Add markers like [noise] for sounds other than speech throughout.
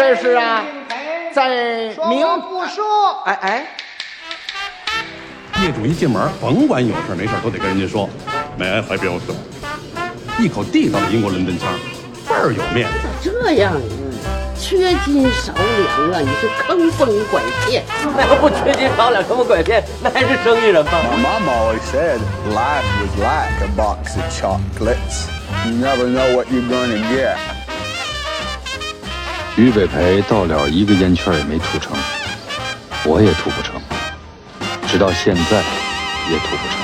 这是啊，在说明我不说，哎哎，业主一进门，甭管有事没事都得跟人家说，May I help you？一口地道的英国伦敦腔，倍儿有面。咋这样啊，缺斤少两啊，你是坑蒙拐骗。那要不缺斤少两，坑蒙拐骗，那还是生意人吗？My mom always said life was like a box of chocolates. You never know what you're gonna get. 于北培到了一个烟圈也没吐成，我也吐不成，直到现在也吐不成。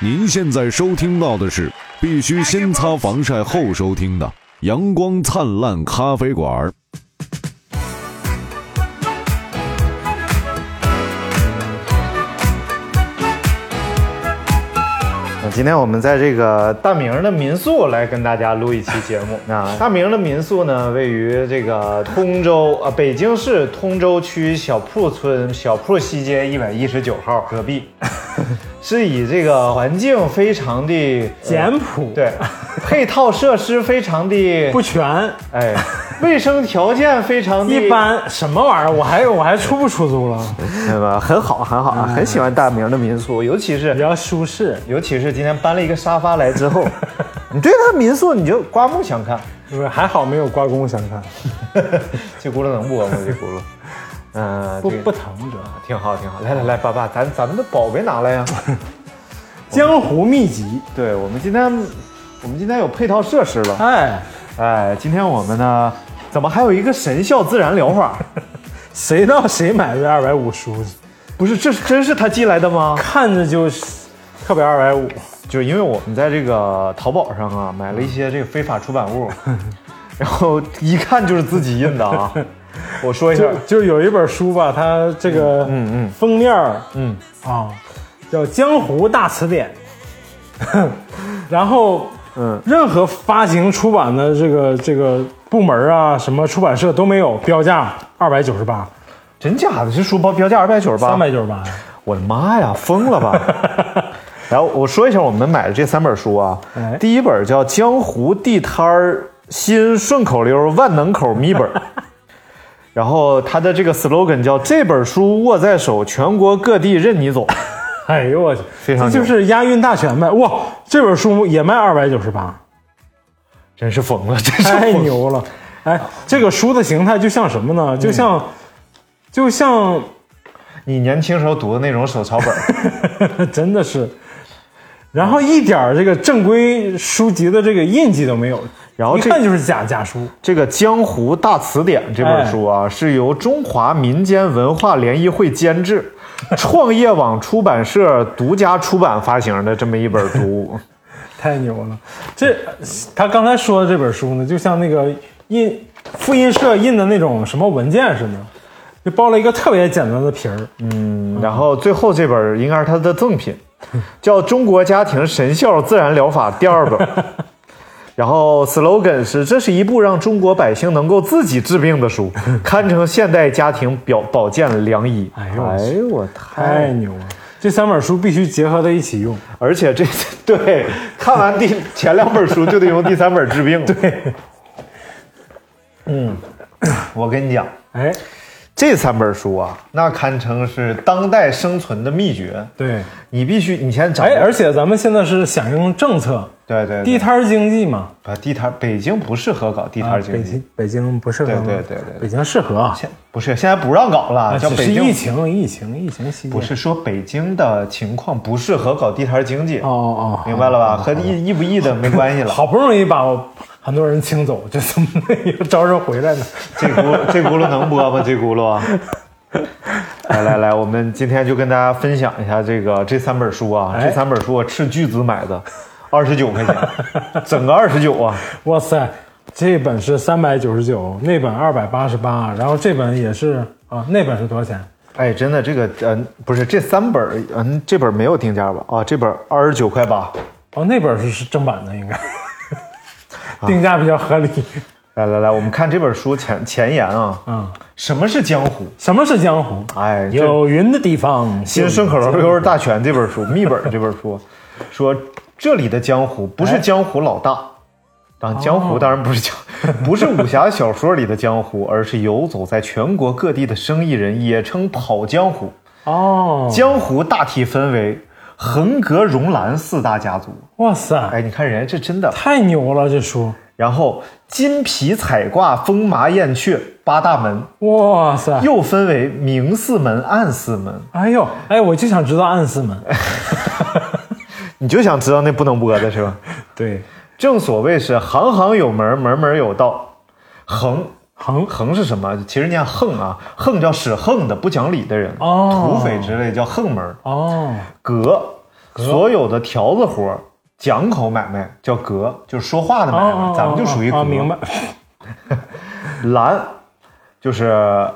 您现在收听到的是必须先擦防晒后收听的《阳光灿烂咖啡馆》。今天我们在这个大明的民宿来跟大家录一期节目。啊 [laughs] 大明的民宿呢，位于这个通州啊，北京市通州区小铺村小铺西街一百一十九号隔壁，[laughs] 是以这个环境非常的简朴，对，配套设施非常的不全，哎，卫生条件非常一般，什么玩意儿？我还我还出不出租了？对吧？很好，很好啊，很喜欢大明的民宿，尤其是比较舒适，尤其是今天搬了一个沙发来之后，[laughs] 你对他民宿你就刮目相看。是不是？还好没有刮目相看，[laughs] 这轱辘能不吗？这轱辘，[laughs] 不不疼主要。挺好，挺好。来来来，爸爸，咱咱们的宝贝拿来呀！江湖秘籍，对我们今天，我们今天有配套设施了。哎，哎，今天我们呢，怎么还有一个神效自然疗法？[laughs] 谁知道谁买的二百五书？不是，这是真是他寄来的吗？看着就是特别二百五，就是因为我们在这个淘宝上啊买了一些这个非法出版物，[laughs] 然后一看就是自己印的啊。[laughs] 我说一下就，就有一本书吧，它这个嗯嗯封面儿嗯，啊叫《江湖大词典》，然后嗯任何发行出版的这个这个部门啊，什么出版社都没有标价二百九十八，真假的？这书包标价二百九十八，三百九十八呀。我的妈呀，疯了吧！[laughs] 然后我说一下我们买的这三本书啊，哎第一本叫《江湖地摊儿新顺口溜万能口秘本》，[laughs] 然后它的这个 slogan 叫“这本书握在手，全国各地任你走 [laughs] 哎呦我去，非常这就是押韵大全呗！哇，这本书也卖二百九十八，”，真是疯了，真是太。牛了！哎，这个书的形态就像什么呢？就像，就像，你年轻时候读的那种手抄本儿，[laughs] 真的是，然后一点这个正规书籍的这个印记都没有，然后这看就是假假书。这个《江湖大词典》这本书啊，是由中华民间文化联谊会监制，[laughs] 创业网出版社独家出版发行的这么一本读物。[laughs] 太牛了！这他刚才说的这本书呢，就像那个印复印社印的那种什么文件似的，就包了一个特别简单的皮儿。嗯，然后最后这本应该是他的赠品，[laughs] 叫《中国家庭神效自然疗法》第二本。然后 slogan 是：这是一部让中国百姓能够自己治病的书，[laughs] 堪称现代家庭表保健良医。哎呦我哎呦我太太牛了！这三本书必须结合在一起用。而且这对看完第 [laughs] 前两本书就得用第三本治病。对，嗯，我跟你讲，哎，这三本书啊，那堪称是当代生存的秘诀。对，你必须你先掌握。哎，而且咱们现在是响应政策，对对对地摊经济嘛。啊，地摊北京不适合搞地摊啊经济，北京北京不适合，对对对对对北京适合啊，现不是现在不让搞了，叫北京疫情疫情疫情期间不是说北京的情况不适合搞地摊经济，哦哦，明白了吧？和意意不意的没关系了。好不容易把我很多人清走，这怎么又招人回来呢？这轱这轱辘能播吗？这轱辘啊！[laughs] 来来来，我们今天就跟大家分享一下这个这三本书啊，哎这三本书我斥巨资买的，二十九块钱，[laughs] 整个二十九啊！哇塞，这本是三百九十九，那本二百八十八，然后这本也是啊，那本是多少钱？哎，真的，这个嗯、不是这三本儿，嗯，这本没有定价吧？啊，这本二十九块八。哦，那本是是正版的，应该 [laughs] 定价比较合理。来来来，我们看这本书前前言啊，嗯，什么是江湖？什么是江湖？哎，有云的地方，新顺口溜溜大全这本书，密本这本书说这里的江湖不是江湖老大，当然江湖当然不是江，[laughs] 不是武侠小说里的江湖，而是游走在全国各地的生意人，也称跑江湖。哦，江湖大体分为横格、荣兰四大家族。哇塞，哎，你看人家这真的。太牛了，这书。然后金皮彩挂、风麻燕雀八大门。哇塞，又分为明四门、暗四门。哎呦，哎，我就想知道暗四门。[laughs] 你就想知道那不能播的是吧？[laughs] 对，正所谓是行行有门，门门有道。横横横是什么？其实念横啊，横叫使横的、不讲理的人，哦土匪之类叫横门。哦，格，所有的条子活、讲口买卖叫格，就是说话的买卖，哦咱们就属于明白。[laughs] 蓝，就是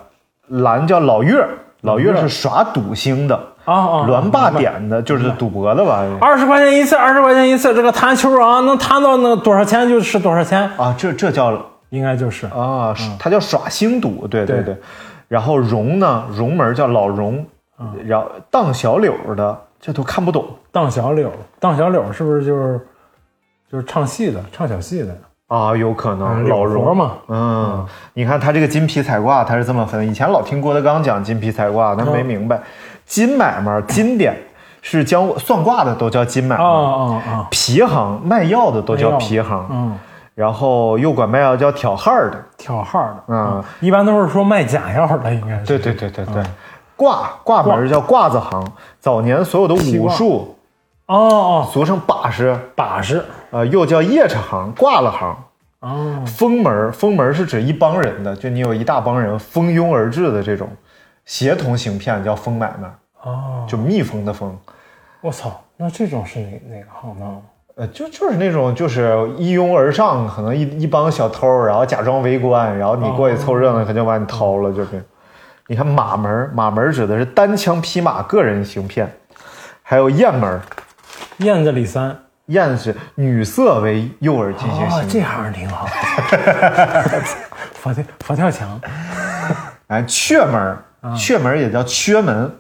蓝叫老月，老月是耍赌星的。啊啊！栾霸点的就是赌博的吧？二十块钱一次，二十块钱一次，这个弹球啊，能弹到那多少钱就是多少钱啊！这这叫应该就是啊，它叫耍星赌，对对嗯对对。然后荣呢，荣门叫老荣，然后荡小柳的这都看不懂。荡小柳，荡小柳是不是就是就是唱戏的，唱小戏的啊？有可能嗯老荣嘛。嗯，你看他这个金皮彩挂，他是这么分。以前老听郭德纲讲金皮彩挂，他没明白。金买卖、金典是将算卦的都叫金买卖啊啊啊！皮行卖药的都叫皮行，嗯，然后又管卖药叫挑号的，挑号的，嗯，一般都是说卖假药的，应该是。对对对对对，挂挂门叫挂子行，早年所有的武术，哦哦，俗称把式，把式，呃，又叫夜叉行、挂了行。哦，封门，封门是指一帮人的，就你有一大帮人蜂拥而至的这种协同行骗，叫封买卖。哦，就蜜蜂的蜂。我操，那这种是哪哪个行当？呃，就就是那种就是一拥而上，可能一一帮小偷，然后假装围观，然后你过去凑热闹，他就把你掏了，就是。你看马门，马门指的是单枪匹马个人行骗，还有雁门，燕子李三，燕是女色为诱饵进行行哦，这行挺好。[laughs] 佛跳佛跳墙，哎，雀门，雀门也叫缺门，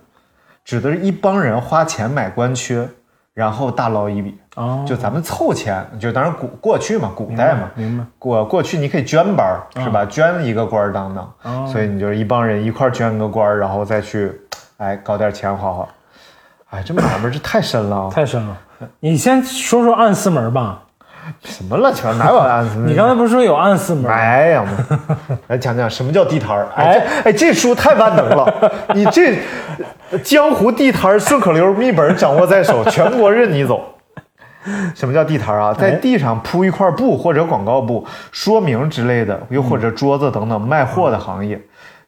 指的是一帮人花钱买官缺，然后大捞一笔。哦，就咱们凑钱，就当然古过去嘛，古代嘛，明白。过过去你可以捐班儿是吧？捐一个官儿当当，所以你就是一帮人一块捐个官儿，然后再去，哎，搞点钱花花。哎，这买卖这太深了啊，太深了。你先说说暗四门吧。什么乱七八糟？哪有暗四门？你刚才不是说有暗四门？哎呀妈！来 [laughs] 讲讲什么叫地摊儿？哎，这哎这书太万能了，[laughs] 你这江湖地摊儿顺口溜秘本掌握在手，全国任你走。什么叫地摊儿啊？在地上铺一块布或者广告布、说明之类的，又或者桌子等等卖货的行业，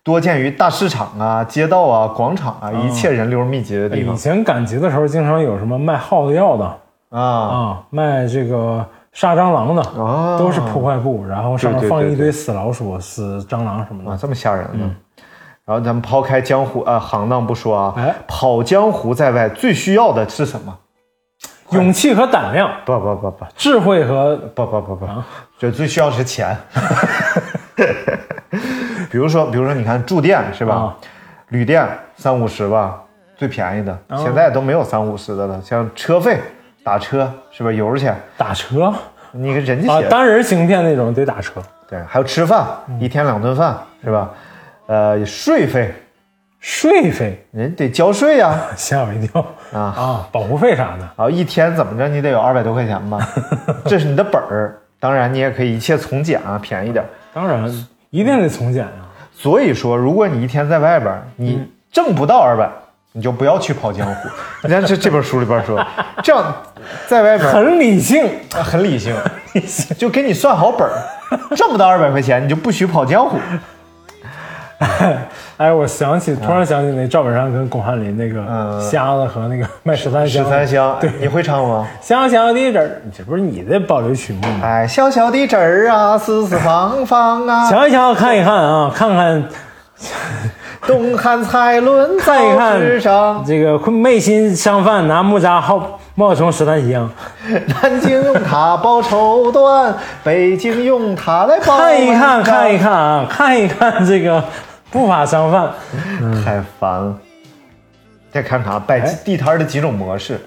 多见于大市场啊、街道啊、广场啊，一切人流密集的地方以。前赶集的时候，经常有什么卖耗子药的啊啊，卖这个杀蟑螂的，啊都是破坏布，然后上面放一堆死老鼠、死蟑螂什么啊，的。这么吓人呢。然后咱们抛开江湖啊行当不说啊，哎跑江湖在外最需要的是什么？勇气和胆量，不不不不智慧和不不不不，就最需要的是钱。[laughs] 比如说，比如说，你看住店是吧？啊旅店三五十吧，最便宜的，现在都没有三五十的了。像车费，打车是吧？油去，打车你跟人家写，啊单人行骗那种得打车。对，还有吃饭，一天两顿饭是吧？呃，税费，税费人得交税呀、[laughs] 吓我一跳啊。啊，保护费啥的。啊一天怎么着，你得有二百多块钱吧？[laughs] 这是你的本儿。当然，你也可以一切从简啊，便宜点。当然一定得从简啊。所以说，如果你一天在外边，你挣不到二百，你就不要去跑江湖。[laughs] 你看这这本书里边说，[laughs] 这样在外边很理性，啊很 [laughs] 理性，就给你算好本儿，挣不到二百块钱，你就不许跑江湖。哎，我想起，突然想起那赵本山跟巩汉林那个嗯瞎子和那个卖十三香十香，三香，对，你会唱吗？小小的人儿，这不是你的保留曲目吗？哎，小小的针儿啊，四四方方啊，想一瞧，看一看啊，看看东汉蔡伦看一看这个昧心商贩拿木扎号冒充十三香，[laughs] 南京用它包绸缎，北京用它来包看一看，看一看啊，看一看这个不法商贩。太烦了。再看看啊摆地摊的几种模式，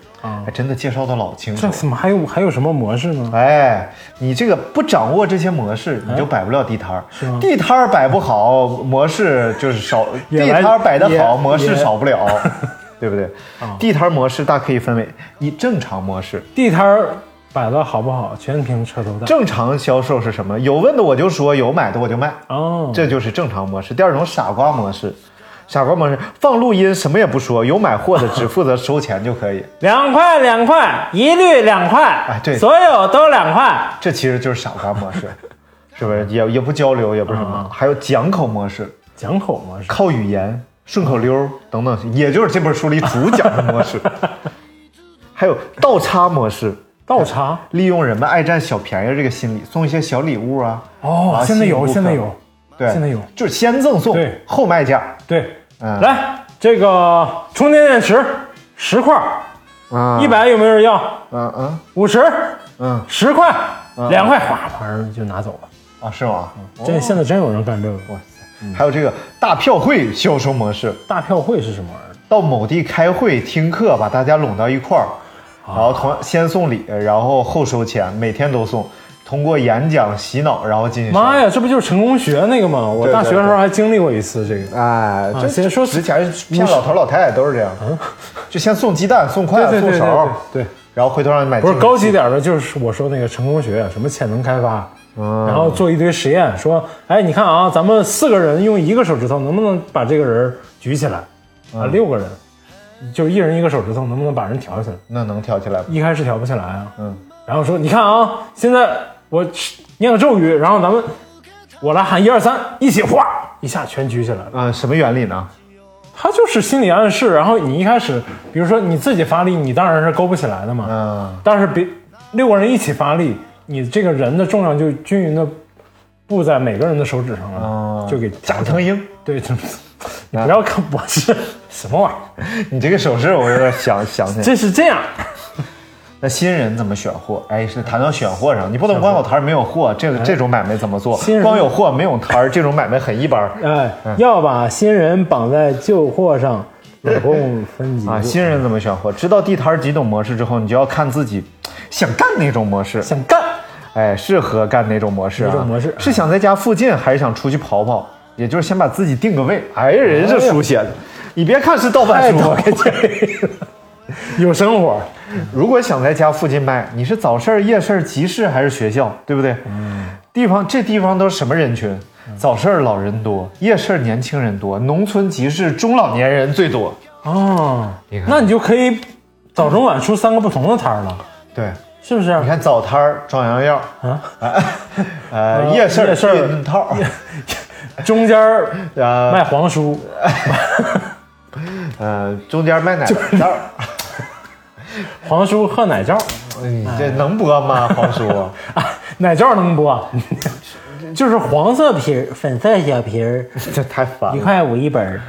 还真的介绍的老清楚这。怎么还有还有什么模式呢？哎，你这个不掌握这些模式，你就摆不了地摊儿。吗地摊儿摆不好，模式就是少；[laughs] 地摊儿摆得好，模式少不了，[laughs] 对不对？地摊儿模式大可以分为一正常模式，地摊儿摆的好不好，全凭车头大。正常销售是什么？有问的我就说，有买的我就卖，哦，这就是正常模式。第二种傻瓜模式，傻瓜模式放录音什么也不说，有买货的只负责收钱就可以。两块两块，一律两块，哎对所有都两块。这其实就是傻瓜模式，[laughs] 是不是？也也不交流，也不是什么。还有讲口模式，讲口模式，靠语言、顺口溜等等，也就是这本书里主讲的模式。[laughs] 还有倒插模式，倒插。利用人们爱占小便宜这个心理，送一些小礼物啊。啊，哦现在有，现在有，对，现在有就是先赠送对，后卖价。对，嗯来这个充电电池十块，啊一百有没有人要？嗯嗯五十，嗯十块，两块，哗，完事儿就拿走了。啊，是吗？这现在真有人干这个。哇塞！还有这个大票会销售模式，大票会是什么玩意儿？到某地开会听课，把大家拢到一块儿，然后同先送礼，然后后收钱，每天都送。通过演讲洗脑，然后进行妈呀，这不就是成功学那个吗？我大学的时候还经历过一次这个。哎，这先说之前骗老头老太太都是这样，就先送鸡蛋、[laughs] 送筷子、送勺，对对，然后回头让你买。不是高级点的，就是我说那个成功学，什么潜能开发，嗯然后做一堆实验，说，哎，你看啊，咱们四个人用一个手指头，能不能把这个人举起来？嗯啊，六个人，就一人一个手指头，能不能把人挑起来？那能挑起来？一开始挑不起来啊，嗯，然后说，你看啊，现在我念个咒语，然后咱们我来喊一二三，一起哗一下全举起来了。啊，什么原理呢？它就是心理暗示，然后你一开始，比如说你自己发力，你当然是勾不起来的嘛。嗯，但是别六个人一起发力，你这个人的重量就均匀的布在每个人的手指上了，哦就给贾腾英，对，这 [laughs] 你不要看我是什么玩意儿，[laughs] 你这个手势我有点想想起来。这是这样。那新人怎么选货？哎，是谈到选货上，你不能光有摊儿没有货，这个这种买卖怎么做新？人光有货没有摊儿，这种买卖很一般。哎，要把新人绑在旧货上，总共分级啊，新人怎么选货？知道地摊儿几种模式之后，你就要看自己想干哪种模式，想干，哎，适合干哪种模式、啊？哪种模式是想在家附近，还是想出去跑跑？也就是先把自己定个位。哎，人是书写的，你别看是盗版书，我跟你讲。[laughs] 有生活，如果想在家附近卖，你是早市、夜市、集市还是学校，对不对？嗯，地方这地方都是什么人群？早市老人多，夜市年轻人多，农村集市中老年人最多。哦你看，那你就可以早中晚出三个不同的摊儿了，对，是不是？你看早摊儿壮阳药，啊，[laughs] 呃，夜市儿夜市避孕套，中间 [laughs] 卖黄书，[laughs] 呃，中间卖奶罩儿。[laughs] 黄叔喝奶罩，你这能播吗？[laughs] 黄叔，啊，奶罩能播，[laughs] 就是黄色皮儿、粉色小皮儿，这太烦了一块五一本儿。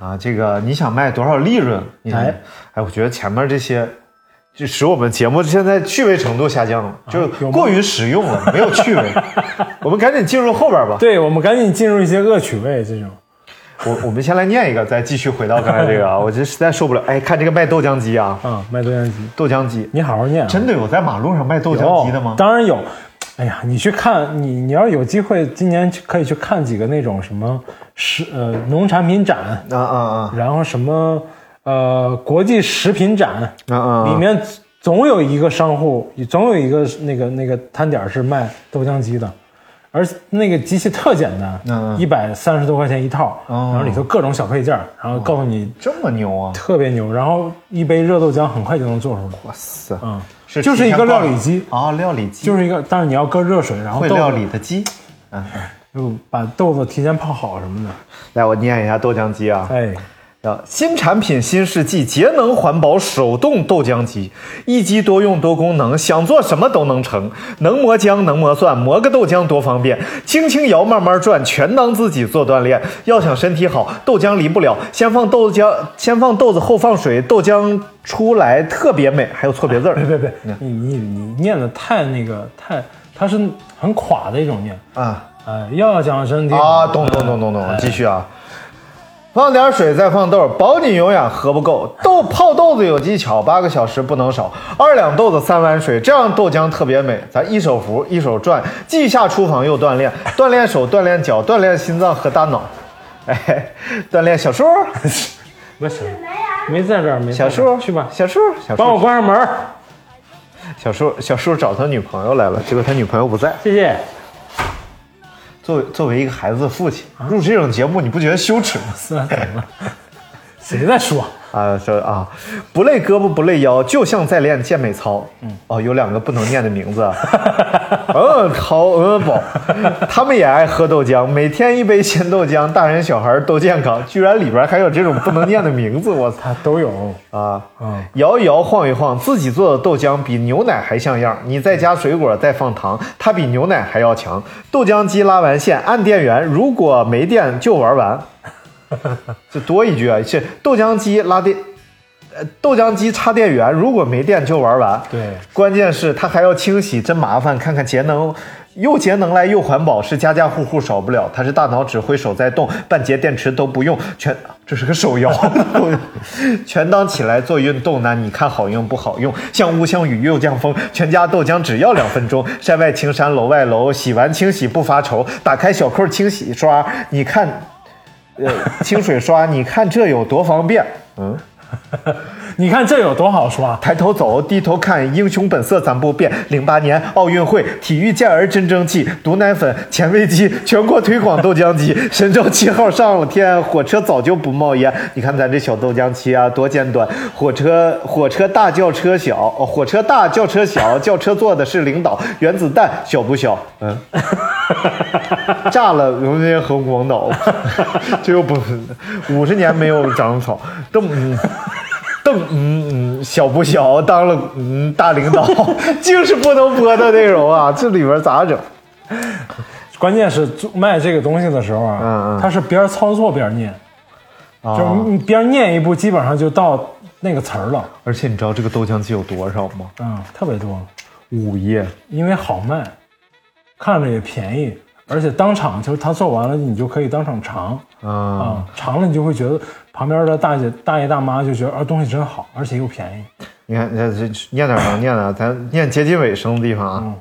啊！这个你想卖多少利润？你哎哎，我觉得前面这些就使我们节目现在趣味程度下降了，就过于实用了，没有趣味。我们赶紧进入后边吧。对，我们赶紧进入一些恶趣味这种。我我们先来念一个，再继续回到刚才这个啊，[laughs] 我这实在受不了。哎，看这个卖豆浆机啊，啊，卖豆浆机，豆浆机，你好好念、啊。真的有在马路上卖豆浆机的吗？当然有。哎呀，你去看，你你要有机会，今年可以去看几个那种什么食呃农产品展，啊啊啊然后什么呃国际食品展，啊啊！里面总有一个商户，总有一个那个那个摊点是卖豆浆机的，而那个机器特简单，嗯。一百三十多块钱一套，哦。然后里头各种小配件，然后告诉你这么牛啊！特别牛，然后一杯热豆浆很快就能做出来，哇塞，嗯，是就是一个料理机，啊，料理机。就是一个，但是你要搁热水，然后豆会料理的机。嗯 [laughs] 就把豆子提前泡好什么的，来，我念一下豆浆机啊。哎，啊，新产品新世纪，节能环保手动豆浆机，一机多用多功能，想做什么都能成。能磨浆，能磨蒜，磨个豆浆多方便。轻轻摇，慢慢转，全当自己做锻炼。要想身体好，豆浆离不了。先放豆浆，先放豆子，后放水，豆浆出来特别美。还有错别字儿别别别，你你你念的太那个太，它是很垮的一种念，啊哎，要想身体啊！好懂懂懂懂懂，继续啊。放点水，再放豆，保你永远喝不够。豆泡豆子有技巧，八个小时不能少。二两豆子三碗水，这样豆浆特别美。咱一手扶一手转，既下厨房又锻炼，锻炼手，锻炼脚，锻炼心脏和大脑。哎，锻炼小树，不是，没在这儿，没在小这儿树去吧，小树，小帮我，关上门儿，小树，小树找他女朋友来了，结果他女朋友不在。谢谢。作为作为一个孩子的父亲，录这种节目，你不觉得羞耻吗？[laughs] 是啊，怎么了？谁在说？啊，说啊，不累胳膊不累腰，就像在练健美操。嗯，哦，有两个不能念的名字啊。嗯，[laughs] 好，嗯宝，他们也爱喝豆浆，每天一杯鲜豆浆，大人小孩都健康。居然里边还有这种不能念的名字，我操 [laughs] 都有。啊！嗯摇一摇，晃一晃，自己做的豆浆比牛奶还像样。你再加水果，再放糖，它比牛奶还要强。豆浆机拉完线，按电源，如果没电就玩完。[laughs] 这多一句啊！是豆浆机拉电，呃，豆浆机插电源，如果没电就玩完。对关键是它还要清洗，真麻烦。看看节能，又节能来又环保，是家家户户少不了。它是大脑指挥手在动，半节电池都不用，全这是个手摇，[laughs] 全当起来做运动呢。你看好用不好用？像雾像雨又降风，全家豆浆只要两分钟。山外青山楼外楼，洗完清洗不发愁。打开小扣清洗刷，你看。呃，清水刷，你看这有多方便？嗯，[laughs] 你看这有多好刷？抬头走，低头看，英雄本色咱不变。零八年奥运会，体育健儿真争气，毒奶粉、甜味鸡，全国推广豆浆机。神舟七号上了天，火车早就不冒烟。你看咱这小豆浆机啊，多尖端！火车火车大轿车小，哦，火车大轿车小，轿车坐的是领导。原子弹小不小？嗯。[laughs] [laughs] 炸了荣军和广岛，这又不五十年没有长草，邓嗯邓嗯嗯小不小，当了嗯大领导，[laughs] 竟是不能播的内容啊！这里边咋整？关键是做卖这个东西的时候啊，嗯嗯他是边操作边念，啊就是你边念一步，基本上就到那个词儿了。而且你知道这个豆浆机有多少吗？嗯，特别多，五页，因为好卖，看着也便宜，而且当场就是他做完了，你就可以当场尝啊、啊，尝了你就会觉得旁边的大姐、大爷、大妈就觉得啊东西真好，而且又便宜。你看，你看这念点能念的，咱念接近尾声的地方啊。嗯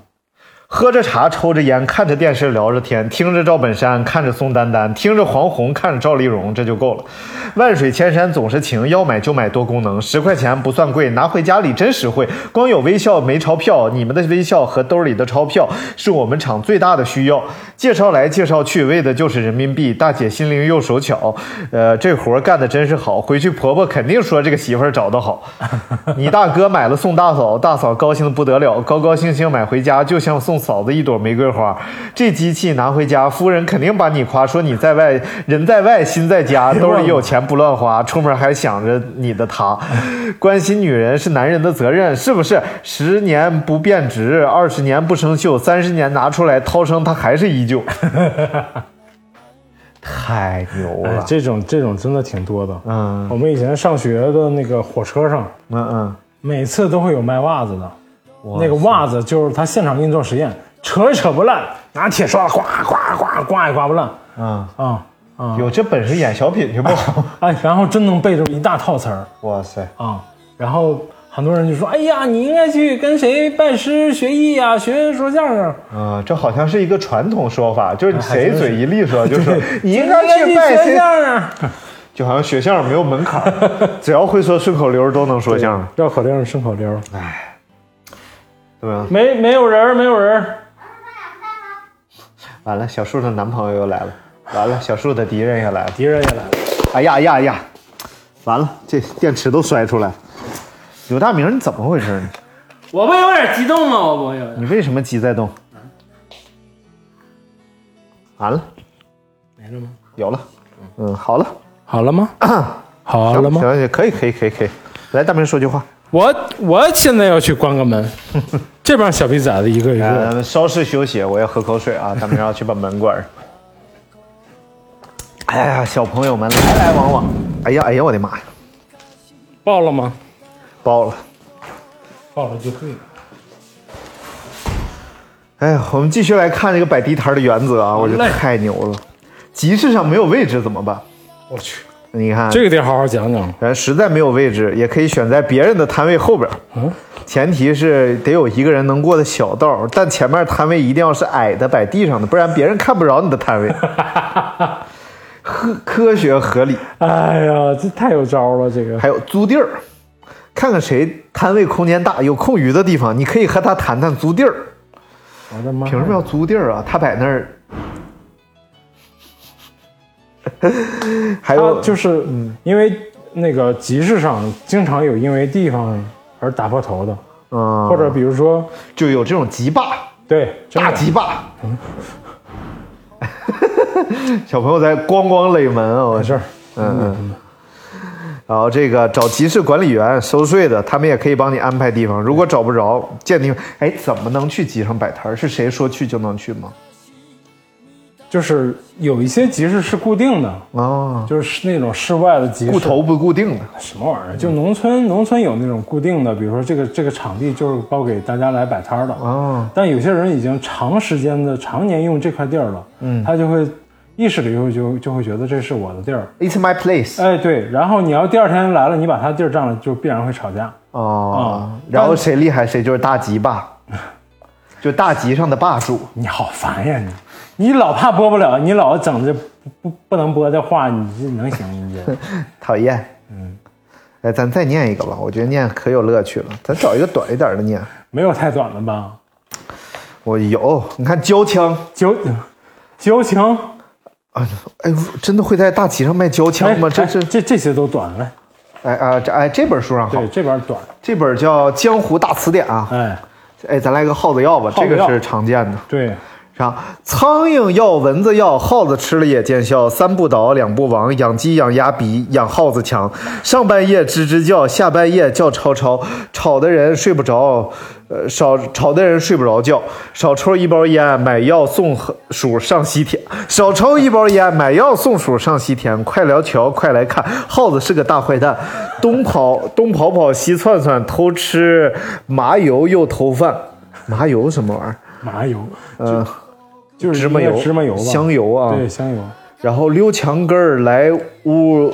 喝着茶，抽着烟，看着电视，聊着天，听着赵本山，看着宋丹丹，听着黄宏，看着赵丽蓉，这就够了。万水千山总是情，要买就买多功能，十块钱不算贵，拿回家里真实惠。光有微笑没钞票，你们的微笑和兜里的钞票是我们厂最大的需要。介绍来介绍去，为的就是人民币。大姐心灵又手巧，呃，这活干的真是好。回去婆婆肯定说这个媳妇儿找得好。[laughs] 你大哥买了送大嫂，大嫂高兴的不得了，高高兴兴买回家，就像送嫂子一朵玫瑰花。这机器拿回家，夫人肯定把你夸，说你在外人在外心在家，兜里有钱不乱花，[laughs] 出门还想着你的他。关心女人是男人的责任，是不是？十年不变质，二十年不生锈，三十年拿出来掏生，它还是依旧。[laughs] 太牛哎了，，这种这种真的挺多的。嗯。我们以前上学的那个火车上，嗯嗯，每次都会有卖袜子的，那个袜子就是他现场给你做实验，扯也扯不烂，拿铁刷刮刮刮刮也刮不烂。嗯，啊啊！有这本事演小品去不？[laughs] 哎，然后真能背着一大套词儿。哇塞，啊！然后很多人就说：“哎呀，你应该去跟谁拜师学艺呀、学说相声。啊，这好像是一个传统说法，就是 [laughs] 谁嘴一利索，就是你应应该该去拜谁，[laughs] 相声。[laughs] 就好像学相声没有门槛，只要会说顺口溜都能说相声，绕口令、顺口溜，哎，怎么样？没没有人，没有人。完了，小树的男朋友又来了，完了，小树的敌人也来了，敌人也来了，哎呀哎呀哎呀，完了，这电池都摔出来了。刘大明，你怎么回事呢？我不有点激动吗？我不有。你为什么鸡在动？完了，没了吗？有了，嗯，好了，好了吗？[clears throat] 好了吗？行行行，可以可以可以可以，来，大明说句话。我我现在要去关个门，[laughs] 这帮小逼崽子一个一个。呃，稍事休息，我要喝口水啊。大明要去把门关上。哎呀，小朋友们来来往往，哎呀哎呀，我的妈呀，爆了吗？爆了！爆了就对了。哎呀，我们继续来看这个摆地摊的原则啊，我觉得太牛了。集市上没有位置怎么办？我去，你看这个得好好讲讲。咱实在没有位置，也可以选在别人的摊位后边。嗯，前提是得有一个人能过的小道，但前面摊位一定要是矮的，摆地上的，不然别人看不着你的摊位。[laughs] 科科学合理，哎呀，这太有招了，这个还有租地儿，看看谁摊位空间大，有空余的地方，你可以和他谈谈租地儿。我的妈！凭什么要租地儿啊？他摆那儿，[laughs] 还有就是因为那个集市上经常有因为地方而打破头的，嗯，或者比如说就有这种集霸，对大集霸。[laughs] 小朋友在咣咣垒门啊！没事儿，嗯嗯。然后这个找集市管理员收税的，他们也可以帮你安排地方。如果找不着鉴定，哎，怎么能去集上摆摊儿？是谁说去就能去吗？就是有一些集市是固定的，啊，就是那种室外的集市，固头不固定的。什么玩意儿？就农村，农村有那种固定的，比如说这个这个场地就是包给大家来摆摊儿的。啊，但有些人已经长时间的常年用这块地儿了，嗯他就会意识里就就就会觉得这是我的地儿。It's my place。哎，对，然后你要第二天来了，你把他地儿占了，就必然会吵架。哦，啊然后谁厉害谁就是大吉霸，就大吉上的霸主。你好烦呀你！你老怕播不了，你老整这不不不能播的话，你这能行？你这 [laughs] 讨厌。嗯，哎，咱再念一个吧，我觉得念可有乐趣了。咱找一个短一点的念。没有太短的吧？我有，你看交枪，交交枪，啊，哎，真的会在大集上卖胶枪吗？这哎这这这些都短了。哎啊，这哎这本书上好对，，这本短。这本叫《江湖大词典》啊。哎，哎，咱来个耗子药吧，药这个是常见的。对，啥？苍蝇药、蚊子药，耗子吃了也见效。三不倒，两不亡，养鸡养鸭比养耗子强。上半夜吱吱叫，下半夜叫吵吵，吵的人睡不着。呃，少吵的人睡不着觉。少抽一包烟，买药送鼠上西天。少抽一包烟，买药送鼠上西天。快聊瞧，快来看，耗子是个大坏蛋，东跑东跑跑，西窜窜，偷吃麻油又偷饭。麻油什么玩意儿？麻油，嗯。就是芝麻油、芝麻油吧，香油啊，对，香油。然后溜墙根儿来屋，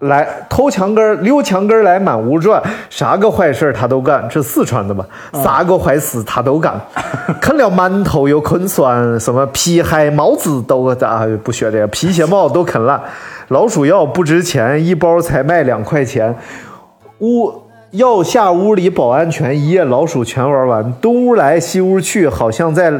来偷墙根儿，溜墙根儿来满屋转，啥个坏事儿他都干。这四川的吧，啥个坏事他都干。[laughs] 啃了馒头又啃蒜，什么皮鞋帽子都啊不学这个，皮鞋帽都啃烂。老鼠药不值钱，一包才卖两块钱。屋要下屋里保安全，一夜老鼠全玩完。东屋来西屋去，好像在。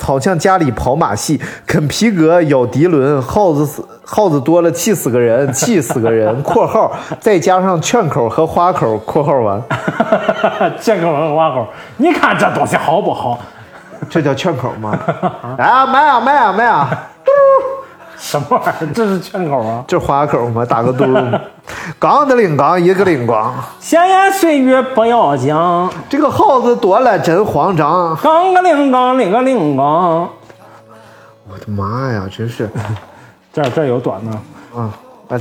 好像家里跑马戏，啃皮革，咬涤纶，耗子死，耗子多了，气死个人，气死个人。（括号再加上劝口和花口。）（括号完。[laughs] ）劝口和花口，你看这东西好不好？这叫劝口吗？来啊，买啊，买啊，买啊！什么玩意儿？这是圈口啊？这花口吗？打个嘟。[laughs] 刚的铃铛一个铃咣，闲言碎语不要讲。这个耗子多了真慌张。刚个铃铛，铃个铃咣。我的妈呀，真是。[laughs] 这儿这儿有短的。啊，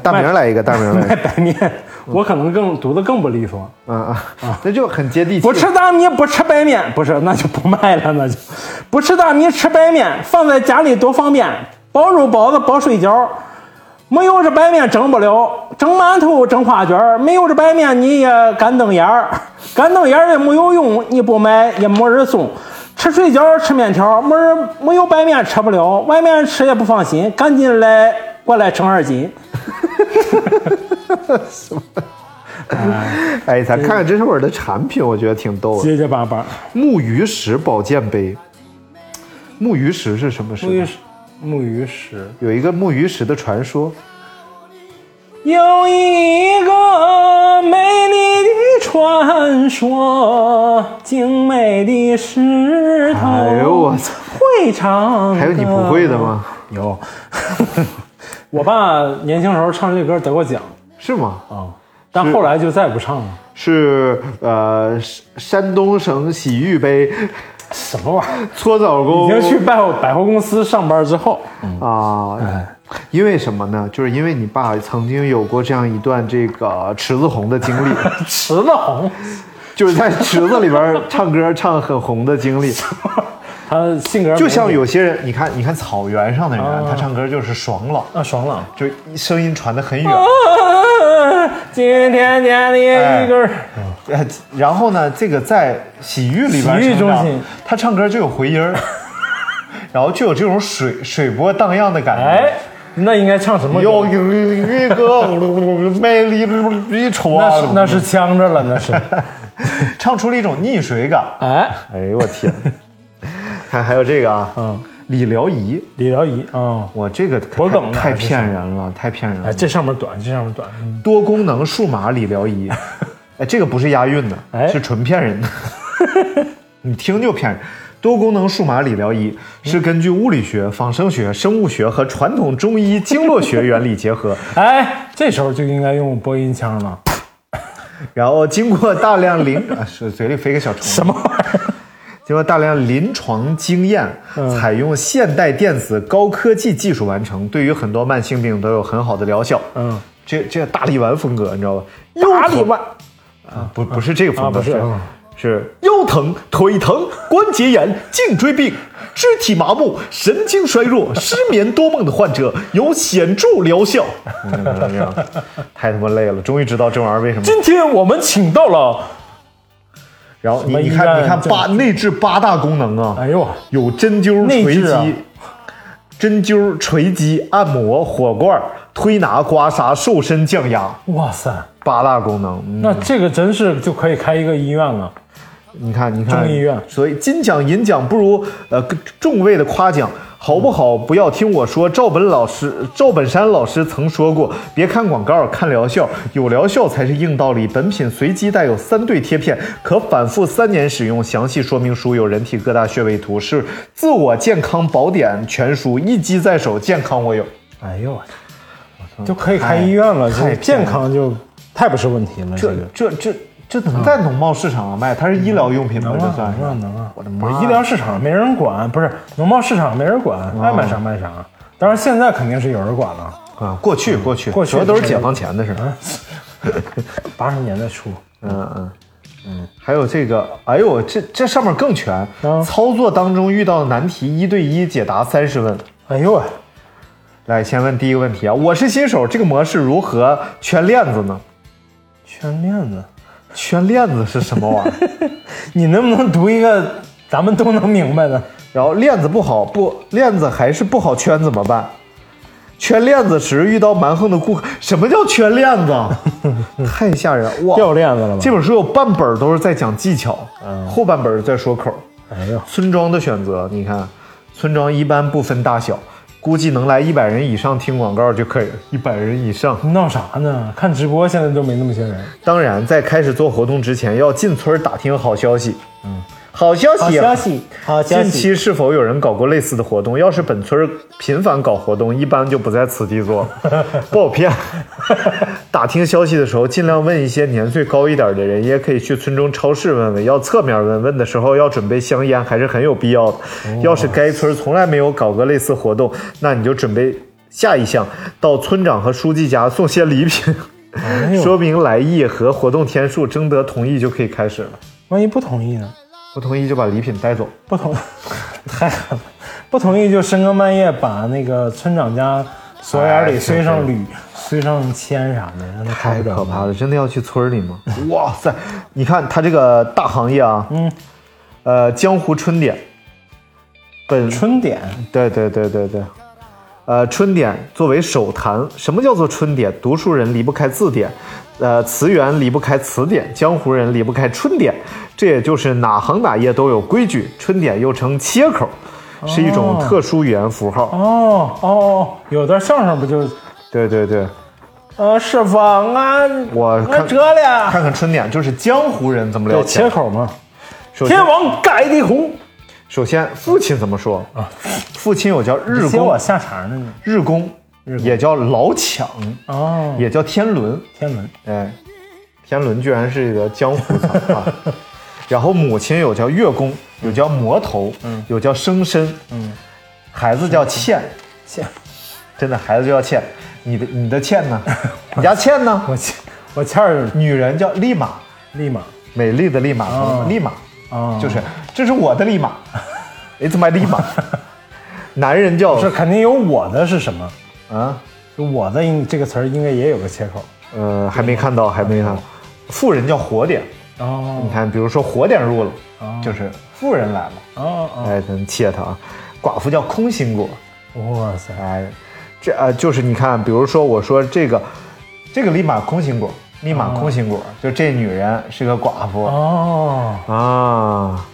大明来一个，大明来一卖个。白面，我可能更读的更不利索。啊啊啊！那就很接地气。不吃大米，不吃白面，不是那就不卖了，那就不吃大米，吃白面，放在家里多方便。包肉包子包水饺，没有这白面蒸不了。蒸馒头蒸花卷，没有这白面你也干瞪眼儿，[laughs] 干瞪眼儿也没有用，你不买也没人送。吃水饺吃面条，没人没有白面吃不了，外面吃也不放心，赶紧来过来称二斤。什么？哎，咱看看这是我的产品，我觉得挺逗的。结结巴巴。木鱼石保健杯。木鱼石是什么石？木鱼石，木鱼石有一个木鱼石的传说。有一个美丽的传说，精美的石头。哎呦我操！会唱。还有你不会的吗？有。[laughs] 我爸年轻时候唱这歌得过奖，是吗？啊，但后来就再也不唱了。是呃，山东省洗浴杯。什么玩意儿？搓澡工已经去百货百货公司上班之后啊，因为什么呢？就是因为你爸曾经有过这样一段这个池子红的经历。[laughs] 池子红，就是在池子里边唱歌唱很红的经历。[laughs] 他性格就像有些人，你看，你看草原上的人，啊他唱歌就是爽朗，啊爽朗，就声音传得很远。今天见你一根儿，呃，然后呢，这个在洗浴里边洗浴中心他唱歌就有回音儿，[laughs] 然后就有这种水水波荡漾的感觉。哎，那应该唱什么歌？有一个美丽的船，那是那是呛着了，那是。唱出了一种溺水感。哎，哎呦我天！看还有这个啊，嗯，理疗仪，理疗仪啊，哇，这个脖梗的太骗人了，太骗人了。哎，这上面短，这上面短，嗯多功能数码理疗仪，[laughs] 哎，这个不是押韵的，哎是纯骗人的。[laughs] 你听就骗人。多功能数码理疗仪是根据物理学、仿生学、生物学和传统中医经络学原理结合，[laughs] 哎，这时候就应该用播音腔了。然后经过大量临啊，是嘴里飞个小虫，什么玩意儿？经过大量临床经验，采用现代电子高科技技术完成，对于很多慢性病都有很好的疗效。嗯，这这大力丸风格，你知道吧？大力丸啊，不不是这个风格，是啊不是嗯是腰疼、腿疼、关节炎、颈椎病、肢体麻木、神经衰弱、失眠多梦的患者有显著疗效。[laughs] 嗯 [laughs] 太他妈累了，终于知道这玩意儿为什么。今天我们请到了，然后你你看你看八内置八大功能啊，哎呦，有针灸、锤击、针灸、锤击、按摩、火罐、推拿、刮痧、瘦身、降压，哇塞，八大功能。嗯。那这个真是就可以开一个医院了。你看，你看，中医院。所以金奖银奖不如呃众位的夸奖，好不好？不要听我说，赵本老师、赵本山老师曾说过，别看广告，看疗效，有疗效才是硬道理。本品随机带有三对贴片，可反复三年使用。详细说明书有人体各大穴位图，是自我健康宝典全书，一机在手，健康我有。哎呦我操，就可以开医院了，太这健康就太不是问题了。这个这这这能在农贸市场上卖？它是医疗用品吗？这算是能啊能啊！我的妈！医疗市场没人管，不是农贸市场没人管，爱买啥卖啥。当然现在肯定是有人管了，啊，过去过去过去都是解放前的事儿。[laughs] 八十年代初。嗯嗯嗯，还有这个，哎呦，这这上面更全。啊操作当中遇到的难题，一对一解答三十问。哎呦喂，来，先问第一个问题啊，我是新手，这个模式如何圈链子呢？圈链子，圈链子是什么玩意儿？[laughs] 你能不能读一个 [laughs] 咱们都能明白的？然后链子不好，不链子还是不好圈怎么办？圈链子时遇到蛮横的顾客，什么叫圈链子啊？[laughs] 太吓人了哇！掉链子了吧？这本书有半本都是在讲技巧，后半本在说口。哎呦，村庄的选择，你看，村庄一般不分大小，估计能来一百人以上听广告就可以了。一百人以上，闹啥呢？看直播现在都没那么些人。当然，在开始做活动之前，要进村打听好消息。嗯，好消息，好消息，好消息。近期是否有人搞过类似的活动？要是本村频繁搞活动，一般就不在此地做，不好骗。打听消息的时候，尽量问一些年岁高一点的人，也可以去村中超市问问。要侧面问问的时候，要准备香烟，还是很有必要的。要是该村从来没有搞过类似活动，那你就准备下一项，到村长和书记家送些礼品，哎 [laughs] 说明来意和活动天数，征得同意就可以开始了。万一不同意呢？不同意就把礼品带走。不同，[laughs] 太狠了！不同意就深更半夜把那个村长家锁眼里塞上铝、塞上铅啥的，让他太可怕了！真的要去村里吗？哇塞！你看他这个大行业啊，嗯，呃，江湖春典，本春典，对对对对对，呃，春典作为首谈，什么叫做春典？读书人离不开字典，呃，词源离不开词典，江湖人离不开春典。这也就是哪行哪业都有规矩，春典又称切口，是一种特殊语言符号。哦哦哦，有段相声不就对对对，呃师傅俺我看这了，看看春典，就是江湖人怎么聊切。口嘛，天王盖地虎，首先，父亲怎么说啊？父亲有叫日公我，下茬呢日公也叫老抢，哦，也叫天伦。天伦哎，天伦居然是一个江湖词啊。[laughs] 然后母亲有叫月宫，有叫魔头，嗯有叫生身，嗯，孩子叫倩，倩真的孩子就叫倩。你的你的倩呢？[laughs] 你家倩呢？我倩我倩儿女人叫丽玛，立马美丽的丽玛，哦丽玛，啊，就是这是我的丽马。，It's my 立马。[laughs] 男人叫是肯定有我的是什么？啊，就我的这个词儿应该也有个切口。呃，还没看到，还没看到。富人叫火点，哦。你看，比如说火点入了，就是富人来了，哦哦，哎，咱切他啊。寡妇叫空心果，哇塞，哎，这呃就是你看，比如说我说这个，这个立马空心果，立马空心果，就这女人是个寡妇。哦，啊。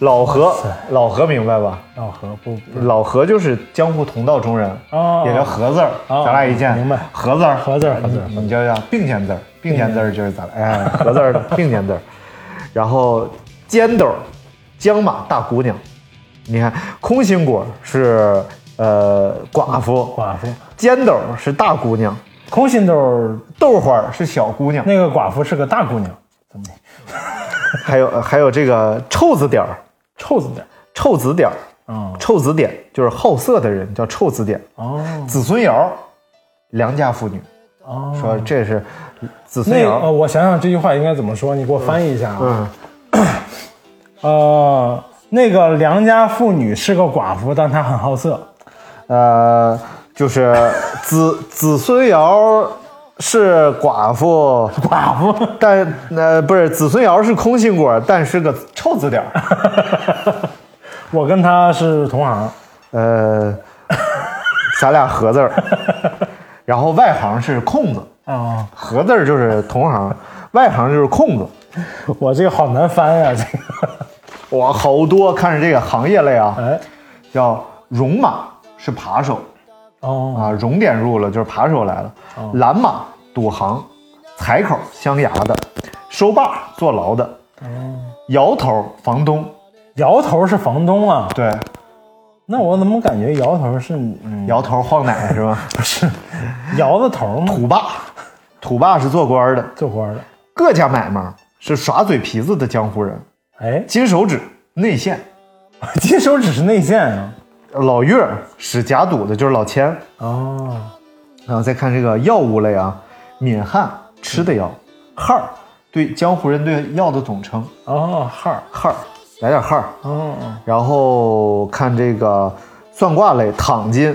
老何，老何明白吧？老何不不老何就是江湖同道中人，哦也叫何字儿。哦咱俩一见，明白何字儿，何字儿何字儿你叫叫并肩字儿，并肩字儿就是咱俩，哎，何字儿的 [laughs] 并肩字儿。然后尖斗，江马大姑娘，你看空心果是呃寡妇，寡妇，尖斗是大姑娘，空心豆儿豆花是小姑娘，那个寡妇是个大姑娘，怎么的？[laughs] 还有还有这个臭字点儿，臭子点儿。臭子点儿，哦臭子点就是好色的人叫臭子点。哦。子孙瑶，良家妇女，哦，说这是子孙那个呃，我想想这句话应该怎么说，你给我翻译一下啊。嗯，呃，那个良家妇女是个寡妇，但她很好色。呃，就是子 [laughs] 子孙瑶是寡妇，寡妇，但呃不是子孙瑶是空心果，但是个臭字点儿，[laughs] 我跟他是同行。呃，咱俩合字儿，[laughs] 然后外行是空子，啊、合字儿就是同行，外行就是空子。我这个好难翻呀、这个。我，好多看着这个行业类啊，哎，叫戎马是扒手哦，啊，熔点入了就是扒手来了，蓝马赌行，财口镶牙的，收把坐牢的，哦摇头房东，摇头是房东啊？对，那我怎么感觉摇头是嗯摇头晃奶 [laughs] 是吧？不是摇的头吗？土霸，[laughs] 土霸是做官的，做官的。各家买卖是耍嘴皮子的江湖人，哎，金手指内线，金手指是内线啊。老岳使假赌的就是老千，哦，然后再看这个药物类啊，敏汉吃的药，汉儿对江湖人对药的总称，哦，汉儿，汉儿来点汉儿。哦，然后看这个算卦类躺金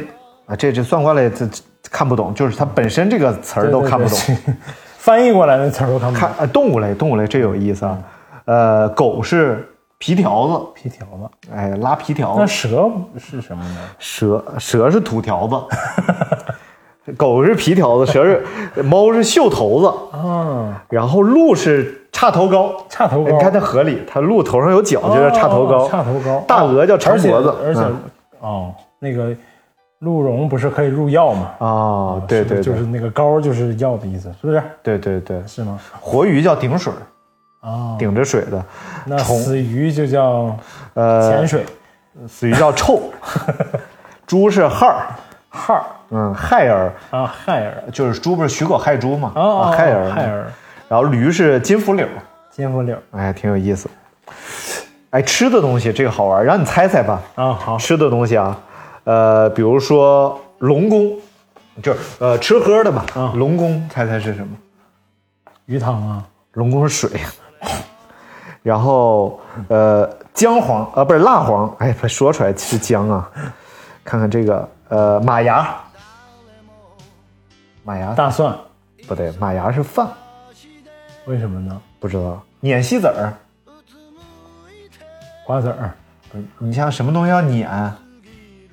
啊，这这算卦类这这看不懂，就是它本身这个词儿都看不懂。对。对对翻译过来的词儿都看不懂。看呃动物类，动物类这有意思啊。呃，狗是皮条子，皮条子，哎，拉皮条子那。蛇是什么呢？蛇蛇是土条子，[laughs] 狗是皮条子，蛇是 [laughs] 猫是袖头子，啊，然后鹿是叉头高。叉头高。哎你看它合理，它鹿头上有角，就叫叉头高。哦叉头高。大鹅叫长脖子，而且嗯哦，那个鹿茸不是可以入药吗？啊，对对就是那个膏就是药的意思，是不是？对对对，是吗？活鱼叫顶水，啊，顶着水的，那死鱼就叫呃，潜水，死鱼叫臭，[laughs] 猪是害儿，害儿嗯，害儿啊，害儿就是猪不是许狗害猪嘛，哦啊，害儿害，儿，然后驴是金福柳，金福柳哎，挺有意思。哎，吃的东西这个好玩，让你猜猜吧。啊，好，吃的东西啊，呃，比如说龙宫，就是呃吃喝的吧。啊龙宫，猜猜是什么？鱼汤啊，龙宫是水。然后呃姜黄啊不是辣黄，哎，不说出来是姜啊。看看这个呃马牙，马牙大蒜，不对，马牙是饭，为什么呢？不知道。碾细子儿，瓜子儿，不是你像什么东西要碾？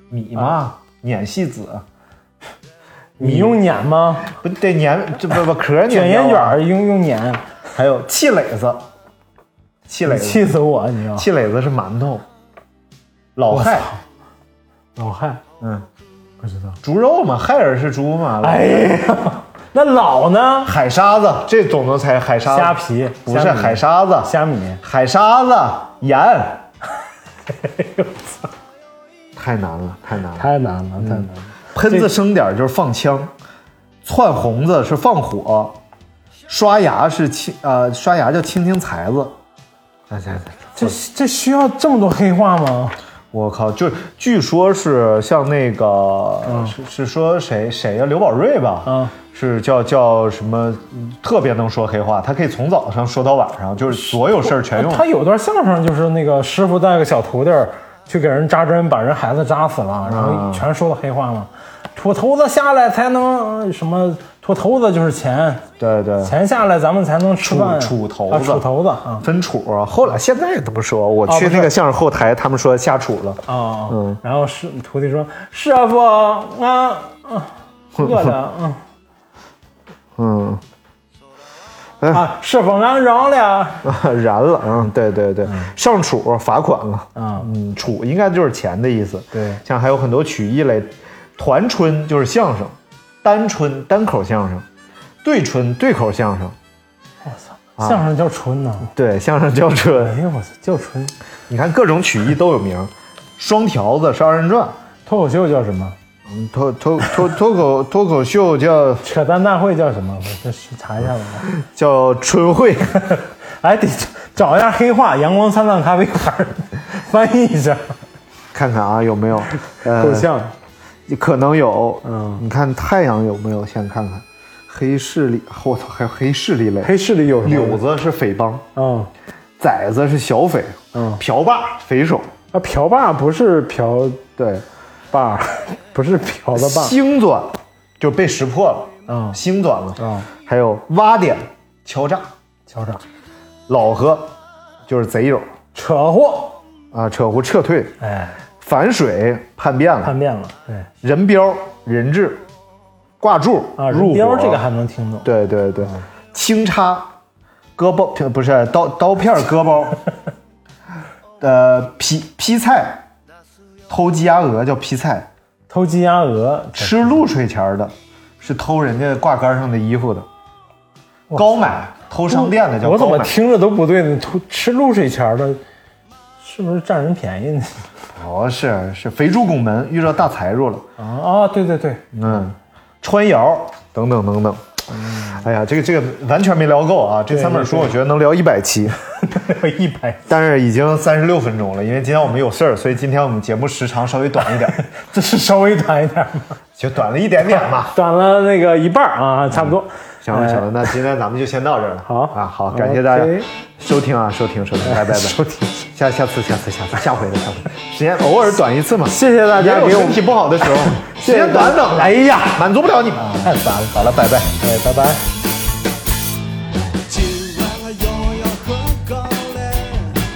米吗，碾细子，你用碾吗？不对碾，这不不壳碾卷烟卷儿用用碾，还有气垒子，气垒子，气死我！你要气磊子是馒头，老害，老害嗯，不知道。猪肉嘛，害儿是猪嘛，哎呀，那老呢？海沙子，这总能猜海沙子，虾皮不是海沙子，虾米，海沙子盐，[laughs] 太难了，太难了。太难了，太难了。喷子生点就是放枪，窜红子是放火，刷牙是清呃刷牙叫清清才子。哎哎哎，这这需要这么多黑话吗？我靠！就据说是像那个、是是说谁谁呀、刘宝瑞吧？嗯是叫叫什么？特别能说黑话，他可以从早上说到晚上，就是所有事儿全用。他有段相声，就是那个师傅带个小徒弟去给人扎针，把人孩子扎死了，然后啊全说的黑话嘛。土头子下来才能呃什么？秃头子就是钱，对对，钱下来咱们才能吃饭。杵头子啊头子啊分处啊。后来现在也这么说，我去那个相声后台，他们说下处了。啊，嗯然后师徒弟说：“师傅，啊啊，饿了，嗯 [laughs] 嗯，啊，师傅俺饶了。[laughs] 燃了，嗯，对对对，上处罚款了，啊嗯，处应该就是钱的意思。对像还有很多曲艺类，团春就是相声，单春单口相声，对春对口相声，我操，相声叫春呐！对，相声叫哎春。呀，我操，叫春。你看各种曲艺都有名，双条子是二人转，脱口秀叫什么？嗯脱脱脱脱口 [laughs] 脱口秀叫扯淡大会叫什么？我这是查一下吧。叫春会，[laughs] 哎，得找一下黑话，阳光灿烂咖啡馆，[laughs] 翻译一下。看看啊有没有，呃够像。可能有，嗯。你看太阳有没有？先看看，黑势力，我操，还有黑势力类，黑势力有什么？柳子是匪帮，嗯。崽子是小匪，嗯，瓢把匪首，啊，瓢把不是瓢对，把，[laughs] 不是瓢的把。星钻就被识破了，嗯。星钻了，嗯，还有挖点敲诈，敲诈，老何就是贼友。扯货。啊，扯胡撤退，哎，反水叛变了，叛变了。对人标人质挂柱啊，入标这个还能听懂。对对对，轻插割包不是刀刀片割包，呃 [laughs] 劈劈菜，偷鸡鸭鹅叫劈菜，偷鸡鸭鹅，吃露水钱儿的是偷人家挂杆上的衣服的，高买偷商店的叫我怎。么听着都不对呢？偷吃露水钱的，是不是占人便宜呢？不是是肥猪拱门遇到大财主了，啊啊，对对对，嗯，川窑等等等等。哎呀，这个这个完全没聊够啊！这三本书我觉得能聊一百期，[laughs] 一百，但是已经三十六分钟了，因为今天我们有事儿，所以今天我们节目时长稍微短一点，[laughs] 这是稍微短一点吗？就短了一点点嘛。[laughs] 短了那个一半儿啊，差不多。行了行了，那今天咱们就先到这儿了。好啊，好，感谢大家收听啊，收听收听，拜拜拜，收听，下下次下次下次下回的下回，时间偶尔短一次嘛。谢谢大家给我体不好的时候，时间短等，哎呀，满足不了你们，太烦了。好了，拜拜。哎，拜拜。今晚我又要喝高了，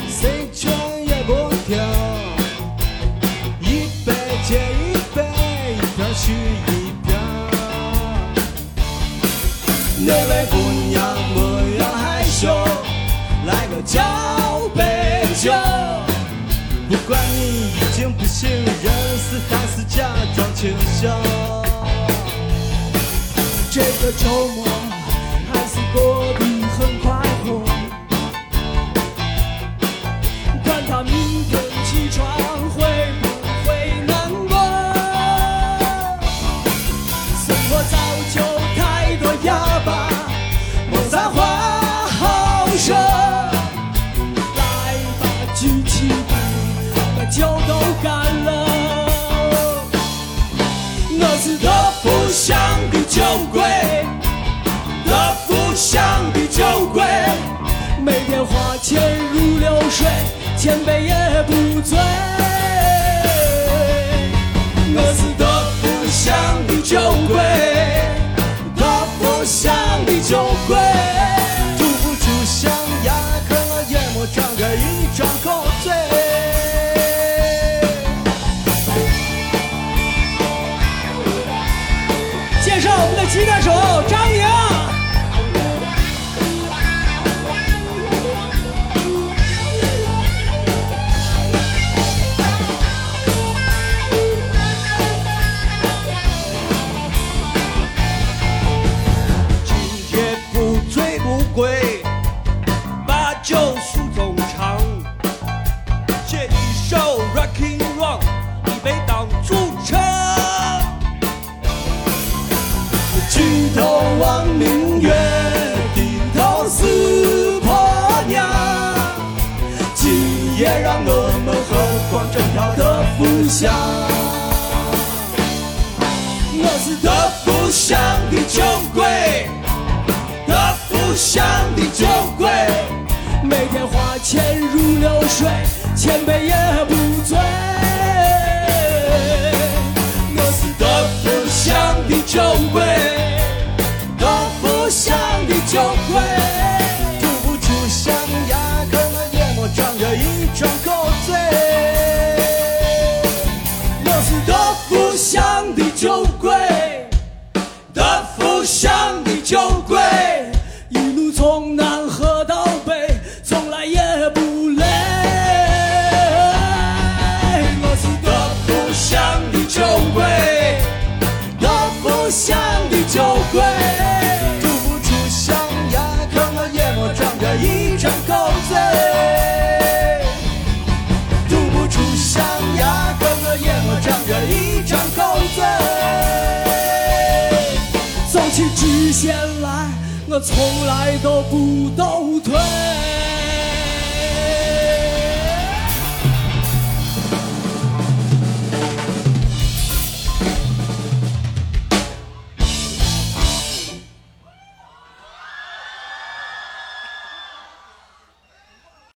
谁劝也不听，一杯接一杯，一瓶续一瓶。那位姑娘不要害羞，来个交情人事，还是假装清醒。这个周末还是过得很快活。管他明天起床会不会香的酒鬼，德福乡的酒鬼，每天花钱如流水，千杯也不醉。我是德福乡的酒鬼，德福乡的酒鬼，条德福乡。我是德福祥的酒鬼，德福祥的酒鬼，每天花钱如流水，千杯 Joe 我从来都不倒退。